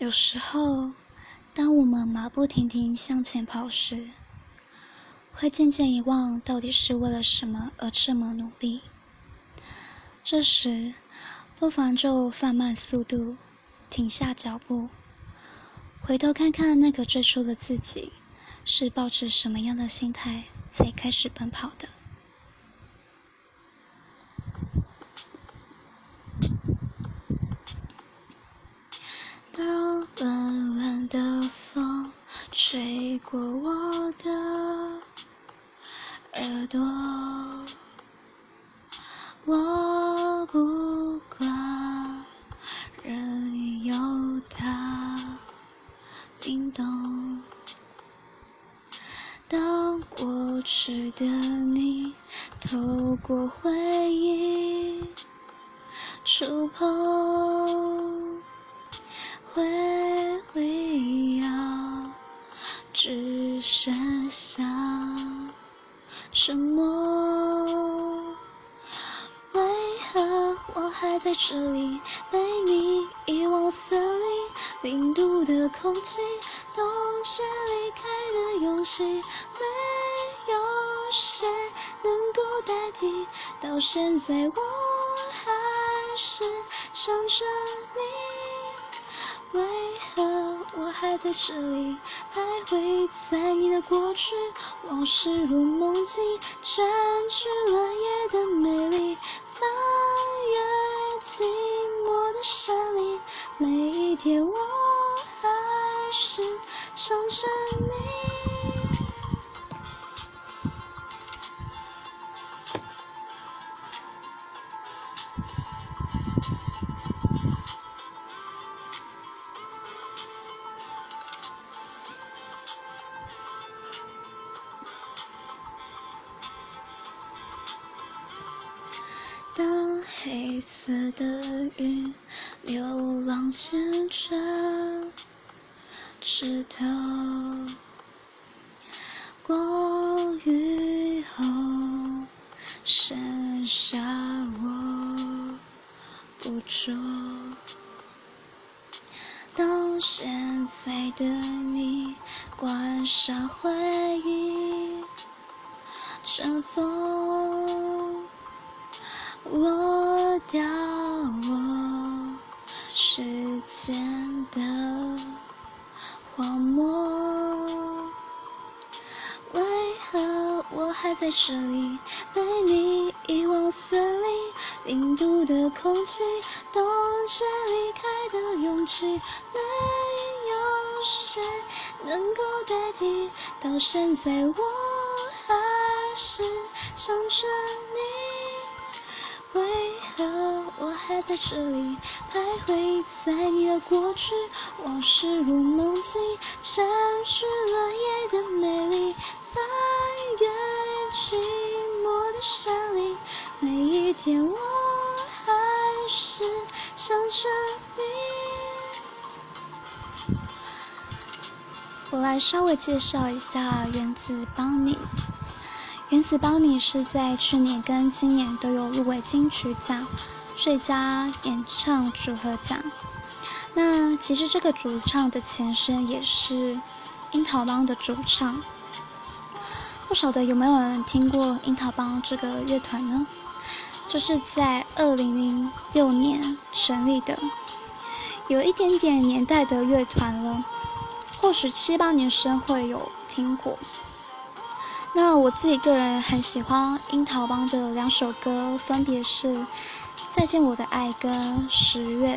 有时候，当我们马不停蹄向前跑时，会渐渐遗忘到底是为了什么而这么努力。这时，不妨就放慢速度，停下脚步，回头看看那个最初的自己，是抱持什么样的心态才开始奔跑的。当冷冷的风吹过我的耳朵，我不管任由它冰冻。当过去的你透过回忆触碰。回忆啊，只剩下沉默。为何我还在这里，被你遗忘森林零度的空气，冻结离开的勇气，没有谁能够代替。到现在，我还是想着你。为何我还在这里徘徊在你的过去？往事如梦境，占据了夜的美丽。翻越寂寞的山林，每一天我还是想着你。当黑色的云流浪牵着枝头，过雨后剩下我不捉。当现在的你关上回忆，尘封。我掉我时间的荒漠，为何我还在这里？被你遗忘森林零度的空气，冻结离开的勇气，没有谁能够代替。到现在，我还是想着你。还在这里徘徊在你的过去？往事如梦境，占据了夜的美丽。翻越寂寞的山林，每一天我还是想着你。我来稍微介绍一下原子邦尼。原子邦尼是在去年跟今年都有入围金曲奖最佳演唱组合奖。那其实这个主唱的前身也是樱桃帮的主唱。不晓得有没有人听过樱桃帮这个乐团呢？就是在二零零六年成立的，有一点点年代的乐团了。或许七八年生会有听过。那我自己个人很喜欢樱桃帮的两首歌，分别是《再见我的爱》歌《十月》，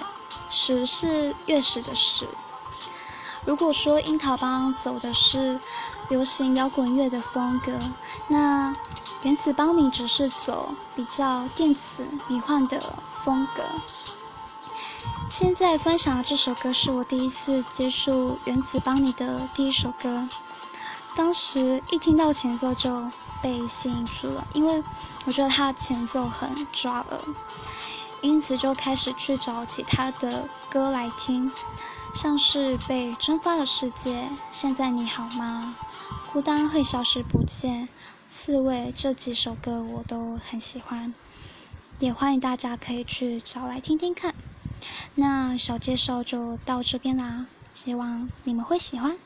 十是月食的十。如果说樱桃帮走的是流行摇滚乐的风格，那原子邦尼只是走比较电子迷幻的风格。现在分享的这首歌是我第一次接触原子邦尼的第一首歌。当时一听到前奏就被吸引住了，因为我觉得它前奏很抓耳，因此就开始去找其他的歌来听，像是《被蒸发的世界》、《现在你好吗》、《孤单会消失不见》、《刺猬》这几首歌我都很喜欢，也欢迎大家可以去找来听听看。那小介绍就到这边啦，希望你们会喜欢。